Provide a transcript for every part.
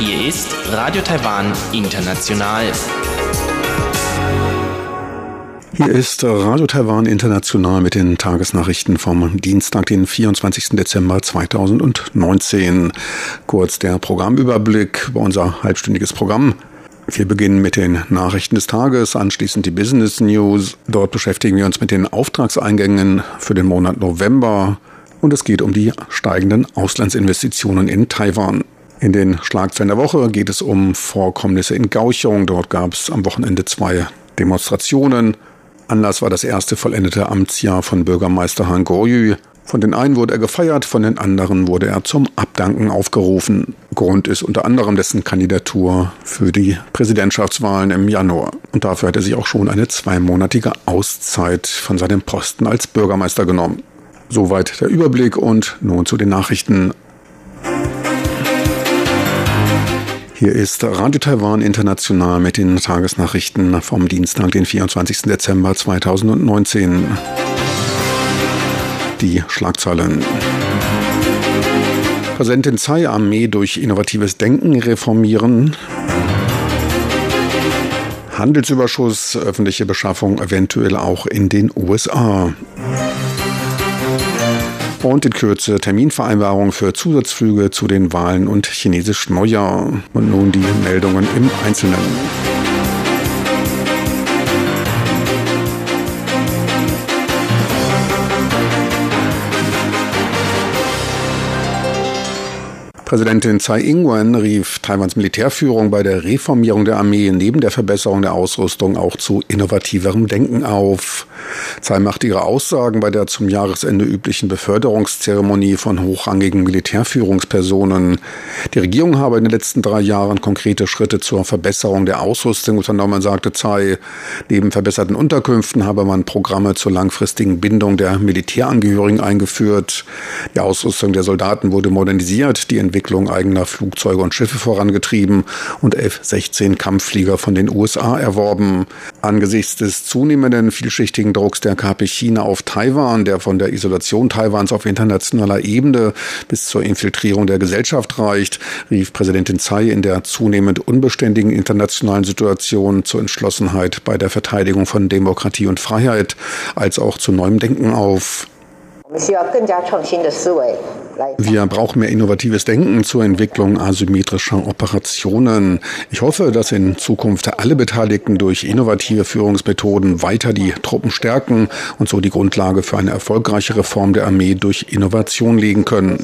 Hier ist Radio Taiwan International. Hier ist Radio Taiwan International mit den Tagesnachrichten vom Dienstag, den 24. Dezember 2019. Kurz der Programmüberblick über unser halbstündiges Programm. Wir beginnen mit den Nachrichten des Tages, anschließend die Business News. Dort beschäftigen wir uns mit den Auftragseingängen für den Monat November und es geht um die steigenden Auslandsinvestitionen in Taiwan. In den Schlagzeilen der Woche geht es um Vorkommnisse in Gauchung. Dort gab es am Wochenende zwei Demonstrationen. Anlass war das erste vollendete Amtsjahr von Bürgermeister Han Goryu. Von den einen wurde er gefeiert, von den anderen wurde er zum Abdanken aufgerufen. Grund ist unter anderem dessen Kandidatur für die Präsidentschaftswahlen im Januar. Und dafür hat er sich auch schon eine zweimonatige Auszeit von seinem Posten als Bürgermeister genommen. Soweit der Überblick und nun zu den Nachrichten. Hier ist Radio Taiwan International mit den Tagesnachrichten vom Dienstag, den 24. Dezember 2019 die Schlagzeilen. Präsidentin Tsai Armee durch innovatives Denken reformieren. Handelsüberschuss, öffentliche Beschaffung eventuell auch in den USA. Und in Kürze Terminvereinbarung für Zusatzflüge zu den Wahlen und chinesisch Neujahr. Und nun die Meldungen im Einzelnen. Präsidentin Tsai Ing-wen rief Taiwans Militärführung bei der Reformierung der Armee neben der Verbesserung der Ausrüstung auch zu innovativerem Denken auf. Tsai machte ihre Aussagen bei der zum Jahresende üblichen Beförderungszeremonie von hochrangigen Militärführungspersonen. Die Regierung habe in den letzten drei Jahren konkrete Schritte zur Verbesserung der Ausrüstung unternommen, sagte Tsai. Neben verbesserten Unterkünften habe man Programme zur langfristigen Bindung der Militärangehörigen eingeführt. Die Ausrüstung der Soldaten wurde modernisiert, die Entwicklung eigener Flugzeuge und Schiffe vorangetrieben und F-16 Kampfflieger von den USA erworben. Angesichts des zunehmenden vielschichtigen Drucks der KP China auf Taiwan, der von der Isolation Taiwans auf internationaler Ebene bis zur Infiltrierung der Gesellschaft reicht, rief Präsidentin Tsai in der zunehmend unbeständigen internationalen Situation zur Entschlossenheit bei der Verteidigung von Demokratie und Freiheit als auch zu neuem Denken auf. Wir brauchen mehr innovatives Denken zur Entwicklung asymmetrischer Operationen. Ich hoffe, dass in Zukunft alle Beteiligten durch innovative Führungsmethoden weiter die Truppen stärken und so die Grundlage für eine erfolgreiche Reform der Armee durch Innovation legen können.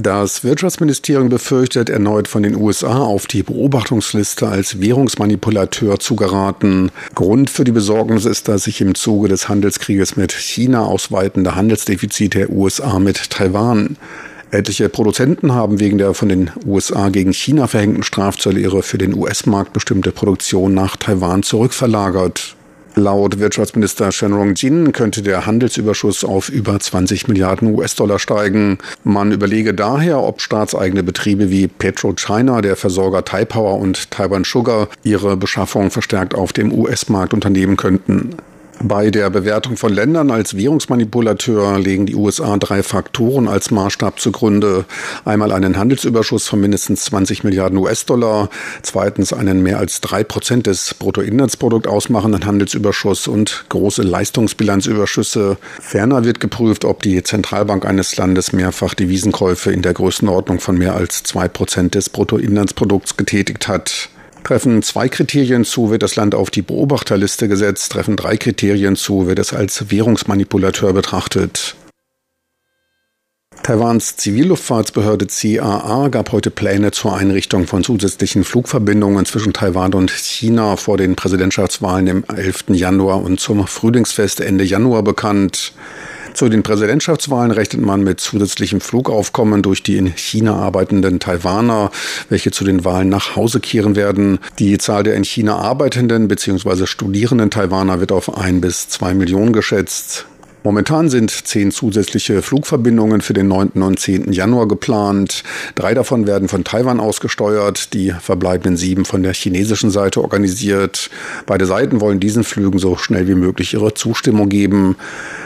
Das Wirtschaftsministerium befürchtet, erneut von den USA auf die Beobachtungsliste als Währungsmanipulateur zu geraten. Grund für die Besorgnis ist das sich im Zuge des Handelskrieges mit China ausweitende Handelsdefizit der USA mit Taiwan. Etliche Produzenten haben wegen der von den USA gegen China verhängten Strafzölle ihre für den US-Markt bestimmte Produktion nach Taiwan zurückverlagert. Laut Wirtschaftsminister Shenrong Jin könnte der Handelsüberschuss auf über 20 Milliarden US-Dollar steigen. Man überlege daher, ob staatseigene Betriebe wie PetroChina, der Versorger Taipower und Taiwan Sugar ihre Beschaffung verstärkt auf dem US-Markt unternehmen könnten. Bei der Bewertung von Ländern als Währungsmanipulateur legen die USA drei Faktoren als Maßstab zugrunde. Einmal einen Handelsüberschuss von mindestens 20 Milliarden US-Dollar, zweitens einen mehr als drei Prozent des Bruttoinlandsprodukts ausmachenden Handelsüberschuss und große Leistungsbilanzüberschüsse. Ferner wird geprüft, ob die Zentralbank eines Landes mehrfach Devisenkäufe in der Größenordnung von mehr als zwei Prozent des Bruttoinlandsprodukts getätigt hat. Treffen zwei Kriterien zu, wird das Land auf die Beobachterliste gesetzt. Treffen drei Kriterien zu, wird es als Währungsmanipulateur betrachtet. Taiwans Zivilluftfahrtsbehörde CAA gab heute Pläne zur Einrichtung von zusätzlichen Flugverbindungen zwischen Taiwan und China vor den Präsidentschaftswahlen im 11. Januar und zum Frühlingsfest Ende Januar bekannt. Zu den Präsidentschaftswahlen rechnet man mit zusätzlichem Flugaufkommen durch die in China arbeitenden Taiwaner, welche zu den Wahlen nach Hause kehren werden. Die Zahl der in China arbeitenden bzw. studierenden Taiwaner wird auf ein bis zwei Millionen geschätzt. Momentan sind zehn zusätzliche Flugverbindungen für den 9. und 10. Januar geplant. Drei davon werden von Taiwan ausgesteuert, die verbleibenden sieben von der chinesischen Seite organisiert. Beide Seiten wollen diesen Flügen so schnell wie möglich ihre Zustimmung geben.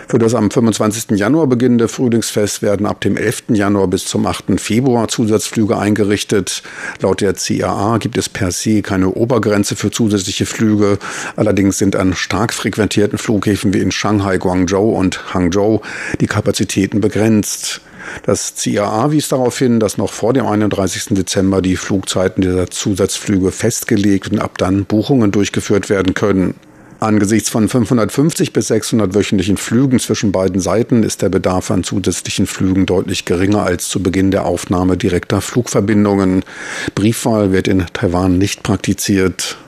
Für das am 25. Januar beginnende Frühlingsfest werden ab dem 11. Januar bis zum 8. Februar Zusatzflüge eingerichtet. Laut der CAA gibt es per se keine Obergrenze für zusätzliche Flüge. Allerdings sind an stark frequentierten Flughäfen wie in Shanghai, Guangzhou und Hangzhou die Kapazitäten begrenzt. Das CAA wies darauf hin, dass noch vor dem 31. Dezember die Flugzeiten dieser Zusatzflüge festgelegt und ab dann Buchungen durchgeführt werden können. Angesichts von 550 bis 600 wöchentlichen Flügen zwischen beiden Seiten ist der Bedarf an zusätzlichen Flügen deutlich geringer als zu Beginn der Aufnahme direkter Flugverbindungen. Briefwahl wird in Taiwan nicht praktiziert.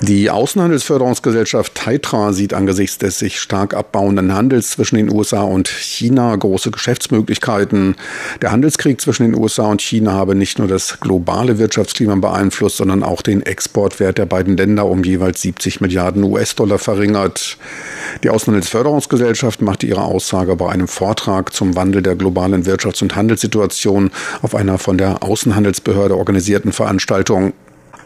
Die Außenhandelsförderungsgesellschaft Taitra sieht angesichts des sich stark abbauenden Handels zwischen den USA und China große Geschäftsmöglichkeiten. Der Handelskrieg zwischen den USA und China habe nicht nur das globale Wirtschaftsklima beeinflusst, sondern auch den Exportwert der beiden Länder um jeweils 70 Milliarden US-Dollar verringert. Die Außenhandelsförderungsgesellschaft machte ihre Aussage bei einem Vortrag zum Wandel der globalen Wirtschafts- und Handelssituation auf einer von der Außenhandelsbehörde organisierten Veranstaltung.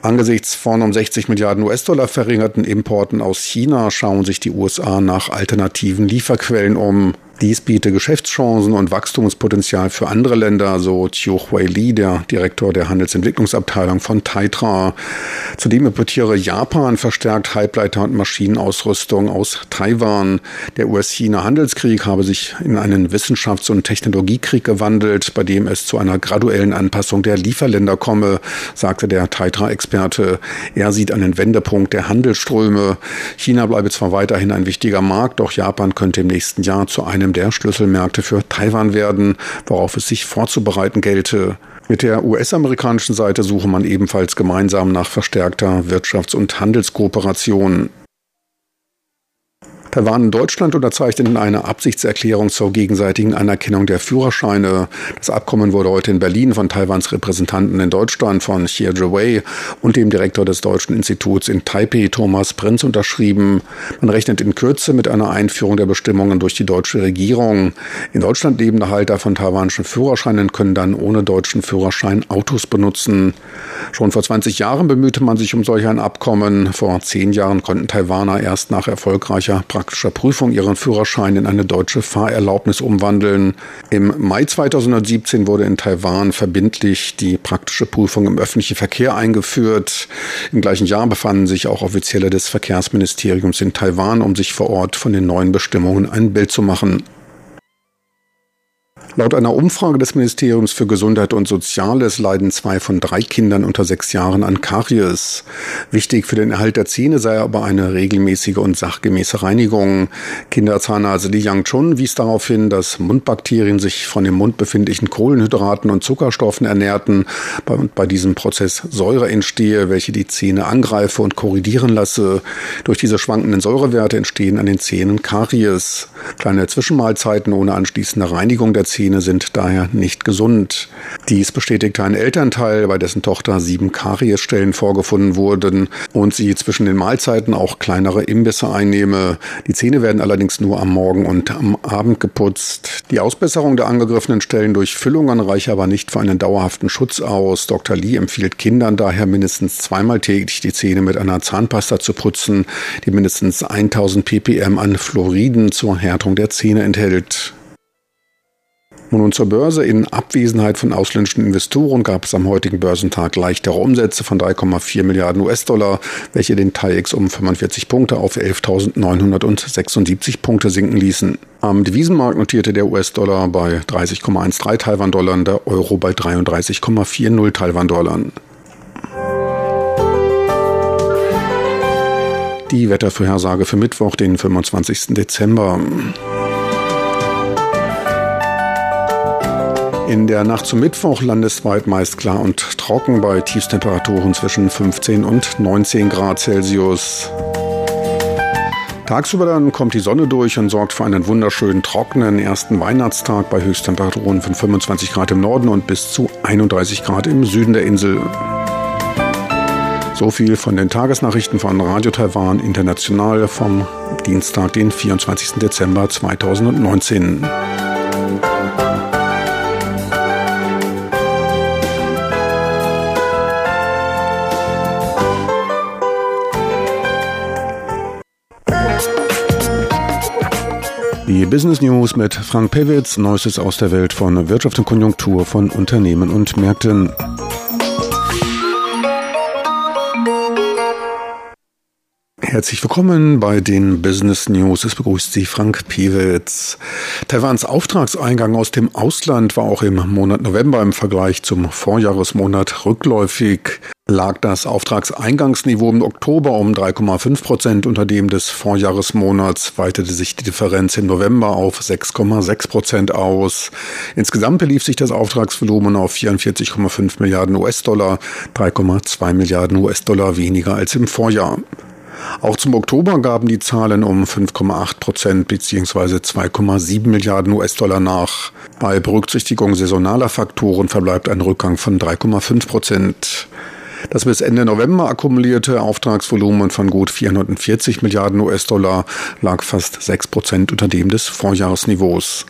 Angesichts von um 60 Milliarden US-Dollar verringerten Importen aus China schauen sich die USA nach alternativen Lieferquellen um. Dies biete Geschäftschancen und Wachstumspotenzial für andere Länder, so Chiu Hui Li, der Direktor der Handelsentwicklungsabteilung von Taitra. Zudem importiere Japan verstärkt Halbleiter- und Maschinenausrüstung aus Taiwan. Der US-China-Handelskrieg habe sich in einen Wissenschafts- und Technologiekrieg gewandelt, bei dem es zu einer graduellen Anpassung der Lieferländer komme, sagte der Taitra-Experte. Er sieht einen Wendepunkt der Handelsströme. China bleibe zwar weiterhin ein wichtiger Markt, doch Japan könnte im nächsten Jahr zu einem der Schlüsselmärkte für Taiwan werden, worauf es sich vorzubereiten gelte. Mit der US-amerikanischen Seite suche man ebenfalls gemeinsam nach verstärkter Wirtschafts- und Handelskooperation. Taiwan und Deutschland unterzeichneten eine Absichtserklärung zur gegenseitigen Anerkennung der Führerscheine. Das Abkommen wurde heute in Berlin von Taiwans Repräsentanten in Deutschland von Xie Zhiwei und dem Direktor des Deutschen Instituts in Taipei, Thomas Prinz, unterschrieben. Man rechnet in Kürze mit einer Einführung der Bestimmungen durch die deutsche Regierung. In Deutschland lebende Halter von taiwanischen Führerscheinen können dann ohne deutschen Führerschein Autos benutzen. Schon vor 20 Jahren bemühte man sich um solch ein Abkommen. Vor zehn Jahren konnten Taiwaner erst nach erfolgreicher praktischer Prüfung ihren Führerschein in eine deutsche Fahrerlaubnis umwandeln. Im Mai 2017 wurde in Taiwan verbindlich die praktische Prüfung im öffentlichen Verkehr eingeführt. Im gleichen Jahr befanden sich auch Offizielle des Verkehrsministeriums in Taiwan, um sich vor Ort von den neuen Bestimmungen ein Bild zu machen. Laut einer Umfrage des Ministeriums für Gesundheit und Soziales leiden zwei von drei Kindern unter sechs Jahren an Karies. Wichtig für den Erhalt der Zähne sei aber eine regelmäßige und sachgemäße Reinigung. Kinderzahnarzt Li Yangchun wies darauf hin, dass Mundbakterien sich von im Mund befindlichen Kohlenhydraten und Zuckerstoffen ernährten und bei diesem Prozess Säure entstehe, welche die Zähne angreife und korrigieren lasse. Durch diese schwankenden Säurewerte entstehen an den Zähnen Karies. Kleine Zwischenmahlzeiten ohne anschließende Reinigung der Zähne Zähne sind daher nicht gesund. Dies bestätigte ein Elternteil, bei dessen Tochter sieben Kariesstellen vorgefunden wurden und sie zwischen den Mahlzeiten auch kleinere Imbisse einnehme. Die Zähne werden allerdings nur am Morgen und am Abend geputzt. Die Ausbesserung der angegriffenen Stellen durch Füllungen reiche aber nicht für einen dauerhaften Schutz aus. Dr. Lee empfiehlt Kindern daher mindestens zweimal täglich die Zähne mit einer Zahnpasta zu putzen, die mindestens 1000 ppm an Fluoriden zur Härtung der Zähne enthält. Nun zur Börse. In Abwesenheit von ausländischen Investoren gab es am heutigen Börsentag leichtere Umsätze von 3,4 Milliarden US-Dollar, welche den TAIEX um 45 Punkte auf 11.976 Punkte sinken ließen. Am Devisenmarkt notierte der US-Dollar bei 30,13 Taiwan-Dollar, der Euro bei 33,40 Taiwan-Dollar. Die Wettervorhersage für Mittwoch, den 25. Dezember. In der Nacht zum Mittwoch landesweit meist klar und trocken bei Tiefstemperaturen zwischen 15 und 19 Grad Celsius. Tagsüber dann kommt die Sonne durch und sorgt für einen wunderschönen trockenen ersten Weihnachtstag bei Höchsttemperaturen von 25 Grad im Norden und bis zu 31 Grad im Süden der Insel. So viel von den Tagesnachrichten von Radio Taiwan International vom Dienstag, den 24. Dezember 2019. Die Business News mit Frank Pewitz, Neuestes aus der Welt von Wirtschaft und Konjunktur von Unternehmen und Märkten. Herzlich willkommen bei den Business News. Es begrüßt Sie Frank Pewitz. Taiwans Auftragseingang aus dem Ausland war auch im Monat November im Vergleich zum Vorjahresmonat rückläufig lag das Auftragseingangsniveau im Oktober um 3,5 Prozent unter dem des Vorjahresmonats, weitete sich die Differenz im November auf 6,6 Prozent aus. Insgesamt belief sich das Auftragsvolumen auf 44,5 Milliarden US-Dollar, 3,2 Milliarden US-Dollar weniger als im Vorjahr. Auch zum Oktober gaben die Zahlen um 5,8 Prozent bzw. 2,7 Milliarden US-Dollar nach. Bei Berücksichtigung saisonaler Faktoren verbleibt ein Rückgang von 3,5 Prozent. Das bis Ende November akkumulierte Auftragsvolumen von gut 440 Milliarden US-Dollar lag fast 6 Prozent unter dem des Vorjahresniveaus.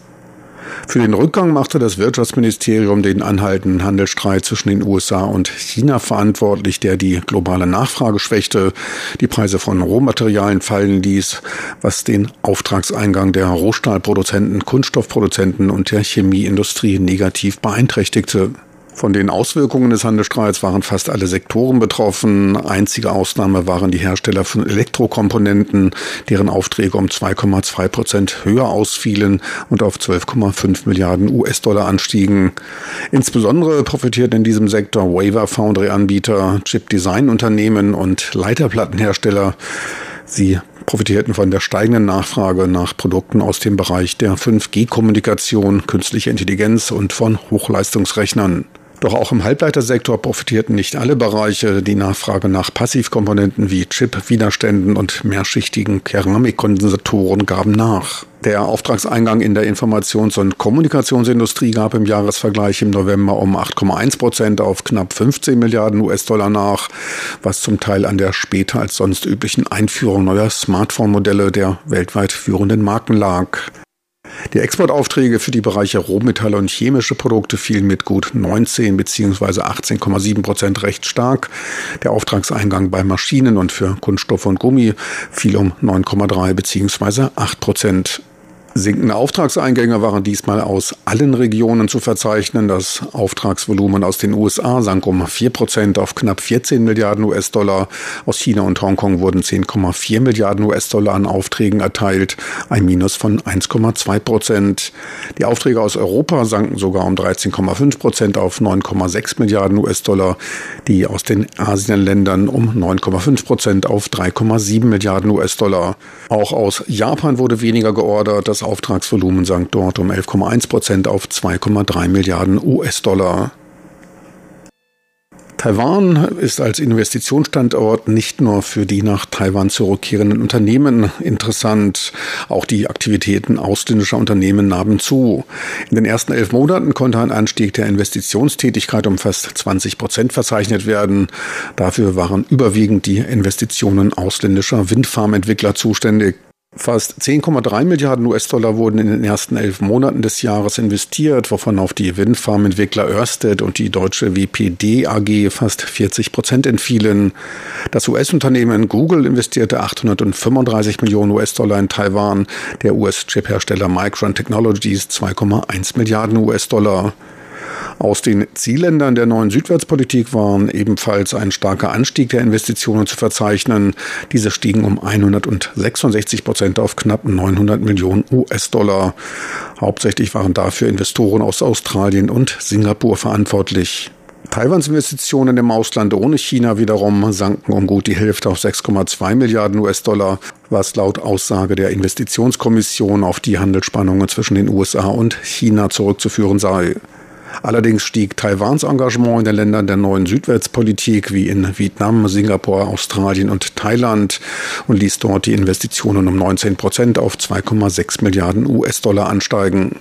Für den Rückgang machte das Wirtschaftsministerium den anhaltenden Handelsstreit zwischen den USA und China verantwortlich, der die globale Nachfrage schwächte, die Preise von Rohmaterialien fallen ließ, was den Auftragseingang der Rohstahlproduzenten, Kunststoffproduzenten und der Chemieindustrie negativ beeinträchtigte. Von den Auswirkungen des Handelsstreits waren fast alle Sektoren betroffen. Einzige Ausnahme waren die Hersteller von Elektrokomponenten, deren Aufträge um 2,2 Prozent höher ausfielen und auf 12,5 Milliarden US-Dollar anstiegen. Insbesondere profitierten in diesem Sektor Waver Foundry Anbieter, Chip-Design-Unternehmen und Leiterplattenhersteller. Sie profitierten von der steigenden Nachfrage nach Produkten aus dem Bereich der 5G-Kommunikation, künstlicher Intelligenz und von Hochleistungsrechnern. Doch auch im Halbleitersektor profitierten nicht alle Bereiche. Die Nachfrage nach Passivkomponenten wie Chip-Widerständen und mehrschichtigen Keramikkondensatoren gaben nach. Der Auftragseingang in der Informations- und Kommunikationsindustrie gab im Jahresvergleich im November um 8,1 Prozent auf knapp 15 Milliarden US-Dollar nach, was zum Teil an der später als sonst üblichen Einführung neuer Smartphone-Modelle der weltweit führenden Marken lag. Die Exportaufträge für die Bereiche Rohmetalle und chemische Produkte fielen mit gut 19 bzw. 18,7 Prozent recht stark. Der Auftragseingang bei Maschinen und für Kunststoff und Gummi fiel um 9,3 bzw. 8 Prozent. Sinkende Auftragseingänge waren diesmal aus allen Regionen zu verzeichnen. Das Auftragsvolumen aus den USA sank um 4 Prozent auf knapp 14 Milliarden US-Dollar. Aus China und Hongkong wurden 10,4 Milliarden US-Dollar an Aufträgen erteilt, ein Minus von 1,2 Prozent. Die Aufträge aus Europa sanken sogar um 13,5 Prozent auf 9,6 Milliarden US-Dollar. Die aus den Asienländern um 9,5 Prozent auf 3,7 Milliarden US-Dollar. Auch aus Japan wurde weniger geordert. Das Auftragsvolumen sank dort um 11,1 Prozent auf 2,3 Milliarden US-Dollar. Taiwan ist als Investitionsstandort nicht nur für die nach Taiwan zurückkehrenden Unternehmen interessant. Auch die Aktivitäten ausländischer Unternehmen nahmen zu. In den ersten elf Monaten konnte ein Anstieg der Investitionstätigkeit um fast 20 Prozent verzeichnet werden. Dafür waren überwiegend die Investitionen ausländischer Windfarmentwickler zuständig. Fast 10,3 Milliarden US-Dollar wurden in den ersten elf Monaten des Jahres investiert, wovon auf die Windfarmentwickler Ørsted und die deutsche WPD AG fast 40 Prozent entfielen. Das US-Unternehmen Google investierte 835 Millionen US-Dollar in Taiwan, der US-Chip-Hersteller Micron Technologies 2,1 Milliarden US-Dollar. Aus den Zielländern der neuen Südwärtspolitik waren ebenfalls ein starker Anstieg der Investitionen zu verzeichnen. Diese stiegen um 166 Prozent auf knapp 900 Millionen US-Dollar. Hauptsächlich waren dafür Investoren aus Australien und Singapur verantwortlich. Taiwans Investitionen im Ausland ohne China wiederum sanken um gut die Hälfte auf 6,2 Milliarden US-Dollar, was laut Aussage der Investitionskommission auf die Handelsspannungen zwischen den USA und China zurückzuführen sei. Allerdings stieg Taiwans Engagement in den Ländern der neuen Südwärtspolitik wie in Vietnam, Singapur, Australien und Thailand und ließ dort die Investitionen um 19 Prozent auf 2,6 Milliarden US-Dollar ansteigen.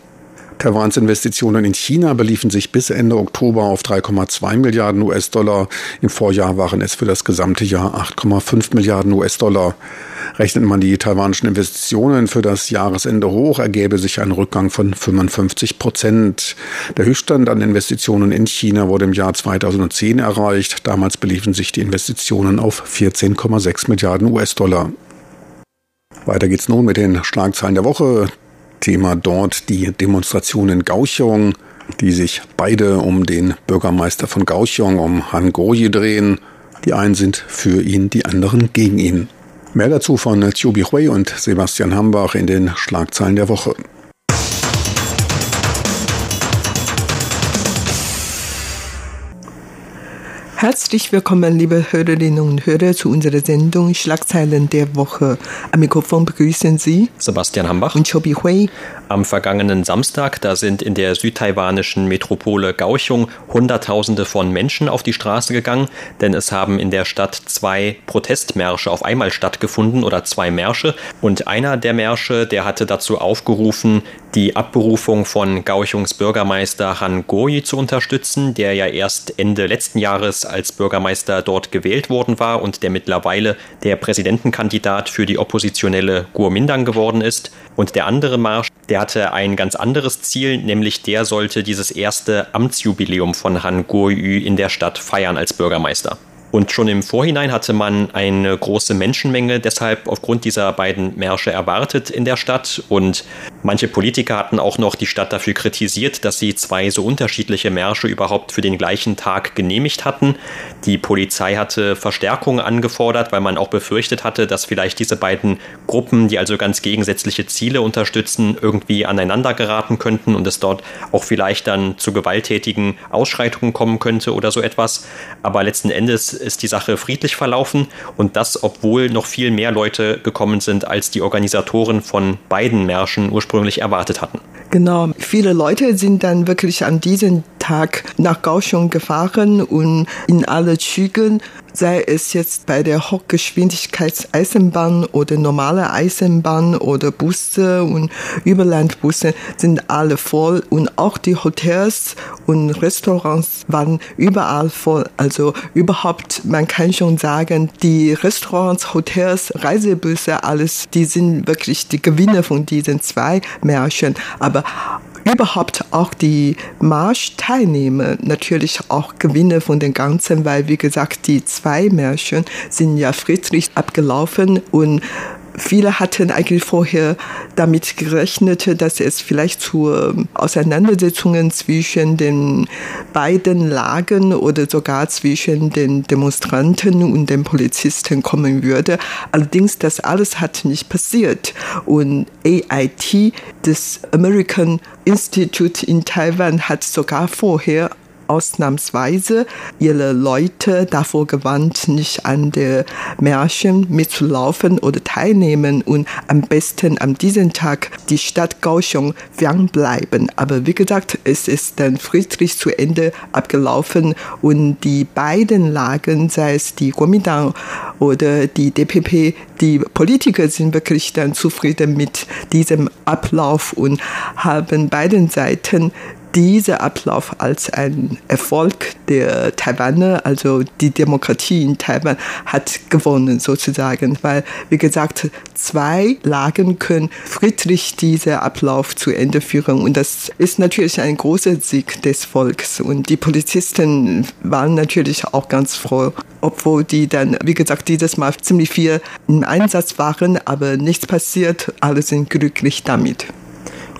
Taiwans Investitionen in China beliefen sich bis Ende Oktober auf 3,2 Milliarden US-Dollar. Im Vorjahr waren es für das gesamte Jahr 8,5 Milliarden US-Dollar. Rechnet man die taiwanischen Investitionen für das Jahresende hoch, ergäbe sich ein Rückgang von 55 Prozent. Der Höchststand an Investitionen in China wurde im Jahr 2010 erreicht. Damals beliefen sich die Investitionen auf 14,6 Milliarden US-Dollar. Weiter geht's nun mit den Schlagzeilen der Woche. Thema dort die Demonstration in Kaohsiung, die sich beide um den Bürgermeister von Kaohsiung, um Han Goyi drehen. Die einen sind für ihn, die anderen gegen ihn. Mehr dazu von Chiu Hui und Sebastian Hambach in den Schlagzeilen der Woche. Herzlich willkommen, liebe Hörerinnen und Hörer, zu unserer Sendung Schlagzeilen der Woche. Am Mikrofon begrüßen Sie Sebastian Hambach und Chobi Hui. Am vergangenen Samstag, da sind in der südtaiwanischen Metropole Kaohsiung Hunderttausende von Menschen auf die Straße gegangen, denn es haben in der Stadt zwei Protestmärsche auf einmal stattgefunden oder zwei Märsche. Und einer der Märsche, der hatte dazu aufgerufen, die Abberufung von Kaohsiungs Bürgermeister Han Goyi zu unterstützen, der ja erst Ende letzten Jahres als Bürgermeister dort gewählt worden war und der mittlerweile der Präsidentenkandidat für die oppositionelle Kuomintang geworden ist. Und der andere Marsch, der hatte ein ganz anderes Ziel, nämlich der sollte dieses erste Amtsjubiläum von Han Kuo-yu in der Stadt feiern als Bürgermeister. Und schon im Vorhinein hatte man eine große Menschenmenge deshalb aufgrund dieser beiden Märsche erwartet in der Stadt. Und manche Politiker hatten auch noch die Stadt dafür kritisiert, dass sie zwei so unterschiedliche Märsche überhaupt für den gleichen Tag genehmigt hatten. Die Polizei hatte Verstärkung angefordert, weil man auch befürchtet hatte, dass vielleicht diese beiden Gruppen, die also ganz gegensätzliche Ziele unterstützen, irgendwie aneinander geraten könnten und es dort auch vielleicht dann zu gewalttätigen Ausschreitungen kommen könnte oder so etwas. Aber letzten Endes ist die Sache friedlich verlaufen und das, obwohl noch viel mehr Leute gekommen sind, als die Organisatoren von beiden Märschen ursprünglich erwartet hatten. Genau, viele Leute sind dann wirklich an diesem Tag nach Kaohsiung gefahren und in alle Zügen sei es jetzt bei der Hochgeschwindigkeitseisenbahn oder normale Eisenbahn oder Busse und Überlandbusse sind alle voll und auch die Hotels und Restaurants waren überall voll. Also überhaupt, man kann schon sagen, die Restaurants, Hotels, Reisebusse, alles, die sind wirklich die Gewinner von diesen zwei Märchen. Aber überhaupt auch die Marschteilnehmer natürlich auch Gewinne von den Ganzen, weil wie gesagt, die zwei Märchen sind ja friedlich abgelaufen und Viele hatten eigentlich vorher damit gerechnet, dass es vielleicht zu ähm, Auseinandersetzungen zwischen den beiden Lagen oder sogar zwischen den Demonstranten und den Polizisten kommen würde. Allerdings, das alles hat nicht passiert. Und AIT, das American Institute in Taiwan, hat sogar vorher ausnahmsweise ihre Leute davor gewarnt, nicht an der Märchen mitzulaufen oder teilnehmen und am besten an diesem Tag die Stadt Kaohsiung fernbleiben. Aber wie gesagt, es ist dann friedlich zu Ende abgelaufen und die beiden Lagen, sei es die Kuomintang oder die DPP, die Politiker sind wirklich dann zufrieden mit diesem Ablauf und haben beiden Seiten dieser Ablauf als ein Erfolg der Taiwaner, also die Demokratie in Taiwan, hat gewonnen sozusagen, weil, wie gesagt, zwei Lagen können friedlich diesen Ablauf zu Ende führen. Und das ist natürlich ein großer Sieg des Volks. Und die Polizisten waren natürlich auch ganz froh, obwohl die dann, wie gesagt, dieses Mal ziemlich viel im Einsatz waren, aber nichts passiert, alle sind glücklich damit.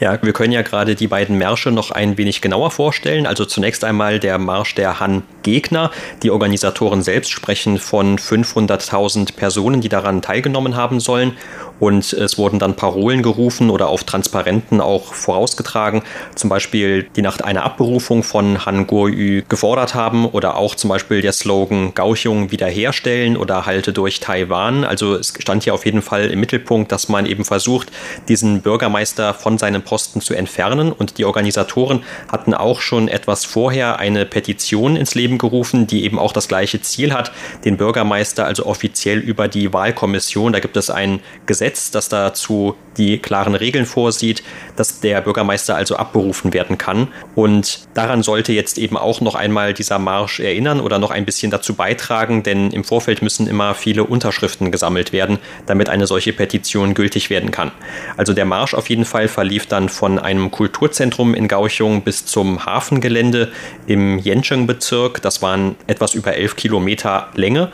Ja, wir können ja gerade die beiden Märsche noch ein wenig genauer vorstellen. Also zunächst einmal der Marsch der Han-Gegner. Die Organisatoren selbst sprechen von 500.000 Personen, die daran teilgenommen haben sollen. Und es wurden dann Parolen gerufen oder auf Transparenten auch vorausgetragen, zum Beispiel die nach einer Abberufung von Han Guoyu gefordert haben oder auch zum Beispiel der Slogan Kaohsiung wiederherstellen oder Halte durch Taiwan. Also es stand hier auf jeden Fall im Mittelpunkt, dass man eben versucht, diesen Bürgermeister von seinem Posten zu entfernen. Und die Organisatoren hatten auch schon etwas vorher eine Petition ins Leben Leben gerufen, die eben auch das gleiche Ziel hat, den Bürgermeister also offiziell über die Wahlkommission, da gibt es ein Gesetz, das dazu die klaren Regeln vorsieht, dass der Bürgermeister also abberufen werden kann. Und daran sollte jetzt eben auch noch einmal dieser Marsch erinnern oder noch ein bisschen dazu beitragen, denn im Vorfeld müssen immer viele Unterschriften gesammelt werden, damit eine solche Petition gültig werden kann. Also der Marsch auf jeden Fall verlief dann von einem Kulturzentrum in Gauchung bis zum Hafengelände im Yencheng-Bezirk. Das waren etwas über elf Kilometer Länge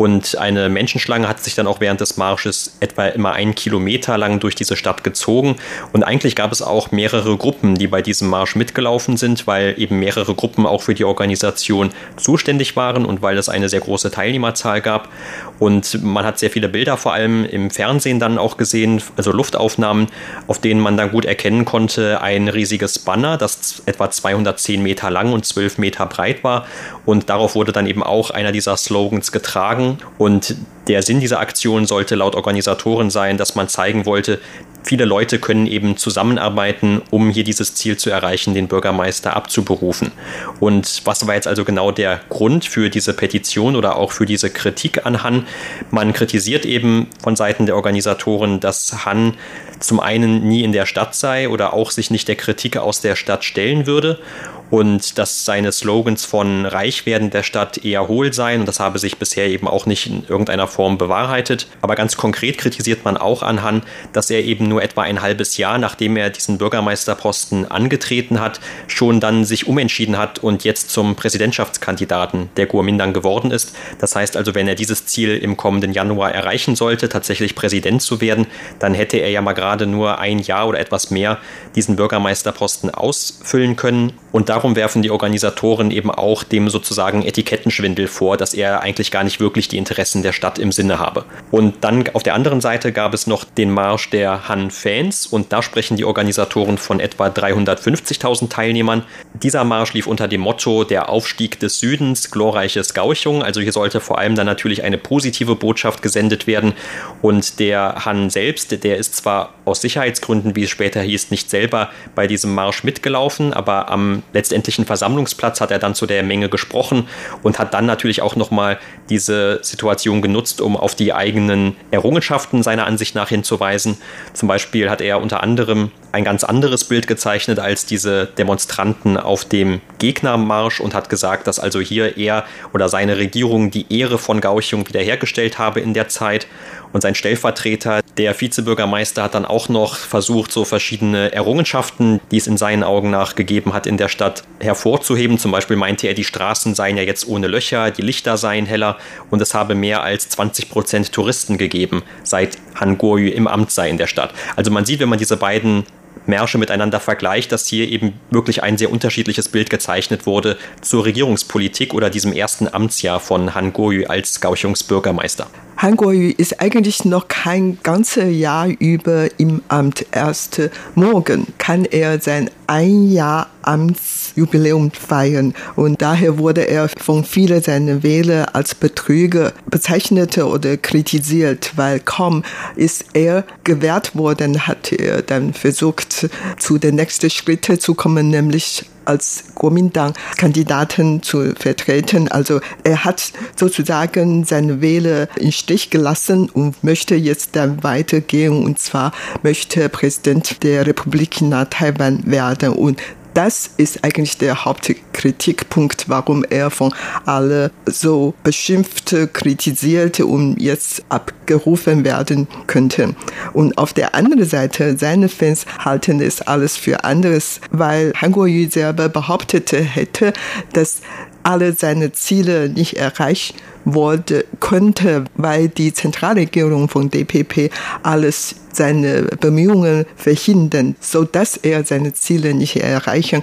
und eine Menschenschlange hat sich dann auch während des Marsches etwa immer einen Kilometer lang durch diese Stadt gezogen. Und eigentlich gab es auch mehrere Gruppen, die bei diesem Marsch mitgelaufen sind, weil eben mehrere Gruppen auch für die Organisation zuständig waren und weil es eine sehr große Teilnehmerzahl gab. Und man hat sehr viele Bilder vor allem im Fernsehen dann auch gesehen, also Luftaufnahmen, auf denen man dann gut erkennen konnte, ein riesiges Banner, das etwa 210 Meter lang und 12 Meter breit war. Und darauf wurde dann eben auch einer dieser Slogans getragen. Und der Sinn dieser Aktion sollte laut Organisatoren sein, dass man zeigen wollte, viele Leute können eben zusammenarbeiten, um hier dieses Ziel zu erreichen, den Bürgermeister abzuberufen. Und was war jetzt also genau der Grund für diese Petition oder auch für diese Kritik an Han? Man kritisiert eben von Seiten der Organisatoren, dass Han zum einen nie in der Stadt sei oder auch sich nicht der Kritik aus der Stadt stellen würde und dass seine Slogans von Reichwerden der Stadt eher hohl seien und das habe sich bisher eben auch nicht in irgendeiner Form bewahrheitet. Aber ganz konkret kritisiert man auch an Han, dass er eben nur etwa ein halbes Jahr, nachdem er diesen Bürgermeisterposten angetreten hat, schon dann sich umentschieden hat und jetzt zum Präsidentschaftskandidaten der Kuomintang geworden ist. Das heißt also, wenn er dieses Ziel im kommenden Januar erreichen sollte, tatsächlich Präsident zu werden, dann hätte er ja mal gerade nur ein Jahr oder etwas mehr diesen Bürgermeisterposten ausfüllen können und da darum werfen die Organisatoren eben auch dem sozusagen Etikettenschwindel vor, dass er eigentlich gar nicht wirklich die Interessen der Stadt im Sinne habe. Und dann auf der anderen Seite gab es noch den Marsch der Han-Fans und da sprechen die Organisatoren von etwa 350.000 Teilnehmern. Dieser Marsch lief unter dem Motto der Aufstieg des Südens, glorreiches Gauchung. Also hier sollte vor allem dann natürlich eine positive Botschaft gesendet werden. Und der Han selbst, der ist zwar aus Sicherheitsgründen, wie es später hieß, nicht selber bei diesem Marsch mitgelaufen, aber am letzten letztendlichen Versammlungsplatz hat er dann zu der Menge gesprochen und hat dann natürlich auch nochmal diese Situation genutzt, um auf die eigenen Errungenschaften seiner Ansicht nach hinzuweisen. Zum Beispiel hat er unter anderem ein ganz anderes Bild gezeichnet als diese Demonstranten auf dem Gegnermarsch und hat gesagt, dass also hier er oder seine Regierung die Ehre von Gauchung wiederhergestellt habe in der Zeit. Und sein Stellvertreter, der Vizebürgermeister, hat dann auch noch versucht, so verschiedene Errungenschaften, die es in seinen Augen nach gegeben hat in der Stadt, hervorzuheben. Zum Beispiel meinte er, die Straßen seien ja jetzt ohne Löcher, die Lichter seien heller und es habe mehr als 20 Prozent Touristen gegeben, seit Han Guoyu im Amt sei in der Stadt. Also man sieht, wenn man diese beiden Märsche miteinander vergleicht, dass hier eben wirklich ein sehr unterschiedliches Bild gezeichnet wurde zur Regierungspolitik oder diesem ersten Amtsjahr von Han Guoyu als Kaohsiungs Bürgermeister. Han Guoyu ist eigentlich noch kein ganzes Jahr über im Amt. Erst morgen kann er sein ein Jahr Amtsjubiläum feiern. Und daher wurde er von vielen seiner Wähler als Betrüger bezeichnet oder kritisiert, weil kaum ist er gewährt worden, hat er dann versucht, zu den nächsten Schritten zu kommen, nämlich als Kuomintang-Kandidaten zu vertreten. Also er hat sozusagen seine Wähler im Stich gelassen und möchte jetzt dann weitergehen. Und zwar möchte Präsident der Republik China Taiwan werden. Und das ist eigentlich der Hauptkritikpunkt, warum er von alle so beschimpft, kritisiert und jetzt abgerufen werden könnte. Und auf der anderen Seite, seine Fans halten es alles für anderes, weil Han Kuo-yu selber behauptete hätte, dass alle seine Ziele nicht erreicht wurde, könnte, weil die Zentralregierung von DPP alles seine Bemühungen verhindern, so dass er seine Ziele nicht erreichen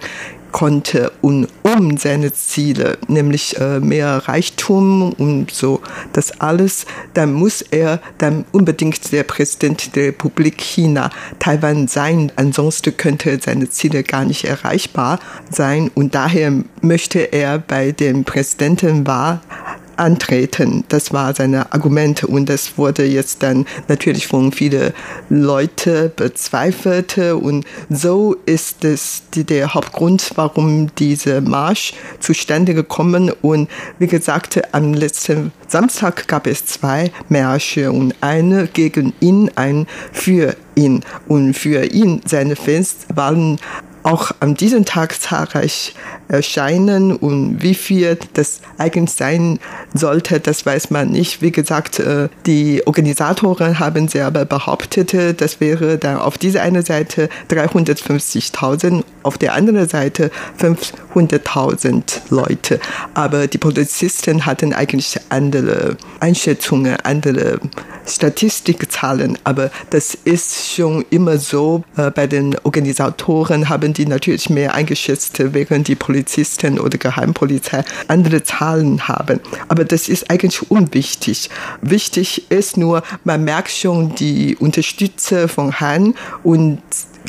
konnte und um seine Ziele, nämlich äh, mehr Reichtum und so, das alles, dann muss er dann unbedingt der Präsident der Republik China Taiwan sein, ansonsten könnte seine Ziele gar nicht erreichbar sein. Und daher möchte er bei dem Präsidentenwahl antreten. Das war seine Argumente und das wurde jetzt dann natürlich von vielen Leuten bezweifelt. Und so ist es der Hauptgrund, warum dieser Marsch zustande gekommen. Und wie gesagt, am letzten Samstag gab es zwei Märsche und eine gegen ihn, ein für ihn. Und für ihn seine Fans waren auch an diesem Tag zahlreich erscheinen und wie viel das eigentlich sein sollte, das weiß man nicht. Wie gesagt, äh, die Organisatoren haben selber behauptet, das wäre dann auf dieser einen Seite 350.000, auf der anderen Seite 500.000 Leute. Aber die Polizisten hatten eigentlich andere Einschätzungen, andere Statistikzahlen. Aber das ist schon immer so. Äh, bei den Organisatoren haben die natürlich mehr eingeschätzt, während die Polizisten oder Geheimpolizei andere Zahlen haben. Aber das ist eigentlich unwichtig. Wichtig ist nur, man merkt schon die Unterstützer von Han und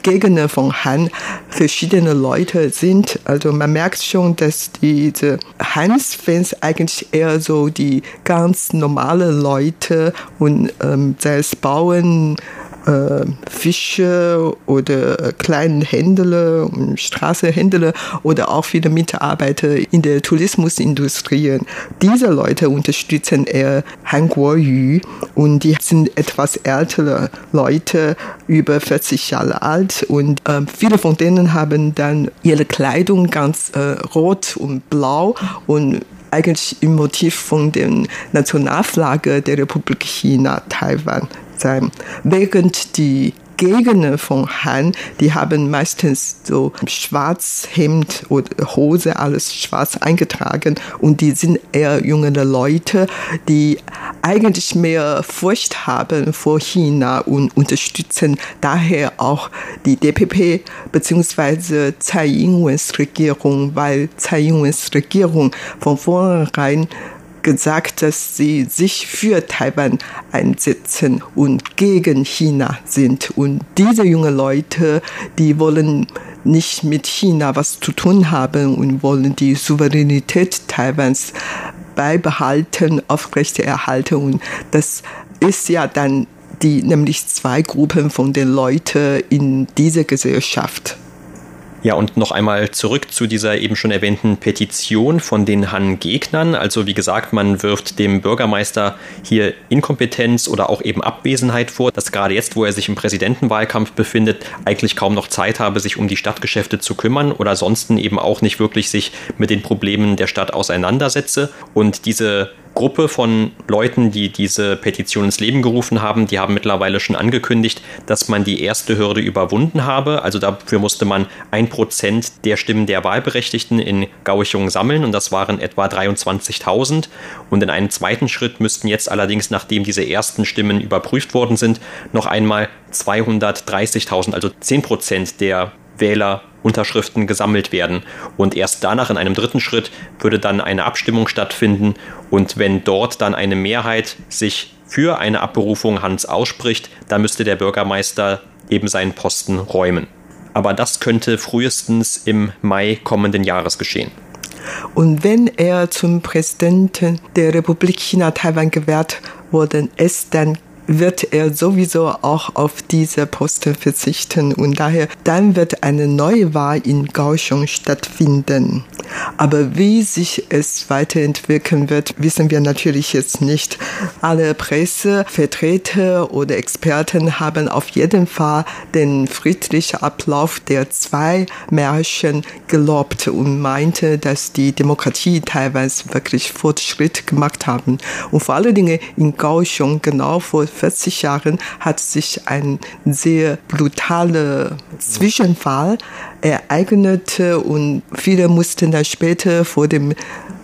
Gegner von Han verschiedene Leute sind. Also man merkt schon, dass diese Hans-Fans eigentlich eher so die ganz normale Leute und ähm, sei es Bauern, äh, Fische oder kleinen Händler, Straßenhändler oder auch viele Mitarbeiter in der Tourismusindustrie. Diese Leute unterstützen eher Han Kuo-yu und die sind etwas ältere Leute, über 40 Jahre alt und äh, viele von denen haben dann ihre Kleidung ganz äh, rot und blau und eigentlich im Motiv von der Nationalflagge der Republik China, Taiwan sein. Während die Gegner von Han, die haben meistens so schwarz Hemd oder Hose, alles schwarz eingetragen und die sind eher jüngere Leute, die eigentlich mehr Furcht haben vor China und unterstützen daher auch die DPP bzw. Tsai Ing-wens Regierung, weil Tsai Ing-wens Regierung von vornherein gesagt, dass sie sich für Taiwan einsetzen und gegen China sind. Und diese jungen Leute, die wollen nicht mit China was zu tun haben und wollen die Souveränität Taiwans beibehalten, aufrechterhalten. Und das ist ja dann die, nämlich zwei Gruppen von den Leuten in dieser Gesellschaft. Ja, und noch einmal zurück zu dieser eben schon erwähnten Petition von den Han-Gegnern. Also wie gesagt, man wirft dem Bürgermeister hier Inkompetenz oder auch eben Abwesenheit vor, dass gerade jetzt, wo er sich im Präsidentenwahlkampf befindet, eigentlich kaum noch Zeit habe, sich um die Stadtgeschäfte zu kümmern oder ansonsten eben auch nicht wirklich sich mit den Problemen der Stadt auseinandersetze. Und diese Gruppe von Leuten, die diese Petition ins Leben gerufen haben, die haben mittlerweile schon angekündigt, dass man die erste Hürde überwunden habe. Also dafür musste man ein Prozent der Stimmen der Wahlberechtigten in Gauchung sammeln und das waren etwa 23.000. Und in einem zweiten Schritt müssten jetzt allerdings, nachdem diese ersten Stimmen überprüft worden sind, noch einmal 230.000, also 10 Prozent der Wähler Unterschriften gesammelt werden. Und erst danach in einem dritten Schritt würde dann eine Abstimmung stattfinden. Und wenn dort dann eine Mehrheit sich für eine Abberufung Hans ausspricht, dann müsste der Bürgermeister eben seinen Posten räumen. Aber das könnte frühestens im Mai kommenden Jahres geschehen. Und wenn er zum Präsidenten der Republik China Taiwan gewählt worden ist, dann wird er sowieso auch auf diese Posten verzichten und daher dann wird eine neue Wahl in Kaohsiung stattfinden. Aber wie sich es weiterentwickeln wird, wissen wir natürlich jetzt nicht. Alle Pressevertreter oder Experten haben auf jeden Fall den friedlichen Ablauf der zwei Märchen gelobt und meinte, dass die Demokratie Taiwans wirklich Fortschritt gemacht haben. Und vor allen Dingen in Kaohsiung genau vor 40 Jahren hat sich ein sehr brutaler Zwischenfall ereignete und viele mussten dann später vor dem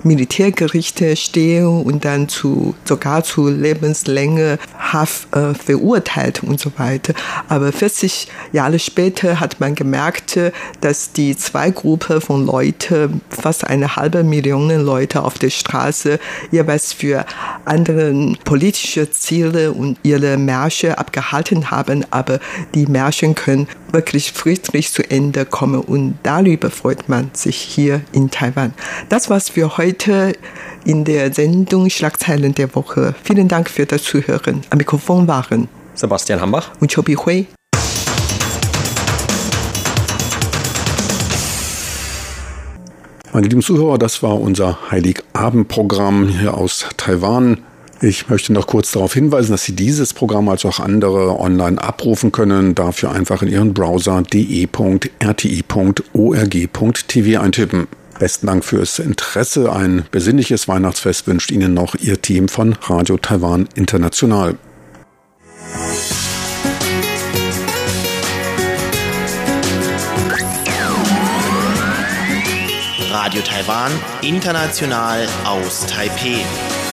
Militärgerichte stehen und dann zu, sogar zu lebenslänge Haft äh, verurteilt und so weiter. Aber 40 Jahre später hat man gemerkt, dass die zwei Gruppen von Leuten, fast eine halbe Million Leute auf der Straße, jeweils für andere politische Ziele und ihre Märsche abgehalten haben. Aber die Märchen können wirklich friedlich zu Ende kommen und darüber freut man sich hier in Taiwan. Das war's für heute heute in der Sendung Schlagzeilen der Woche. Vielen Dank für das Zuhören. Am Mikrofon waren Sebastian Hambach und Chobi Hui. Meine lieben Zuhörer, das war unser Heiligabendprogramm hier aus Taiwan. Ich möchte noch kurz darauf hinweisen, dass Sie dieses Programm als auch andere online abrufen können. Dafür einfach in Ihren Browser de.rti.org.tv eintippen. Besten Dank fürs Interesse. Ein besinnliches Weihnachtsfest wünscht Ihnen noch Ihr Team von Radio Taiwan International. Radio Taiwan, international aus Taipeh.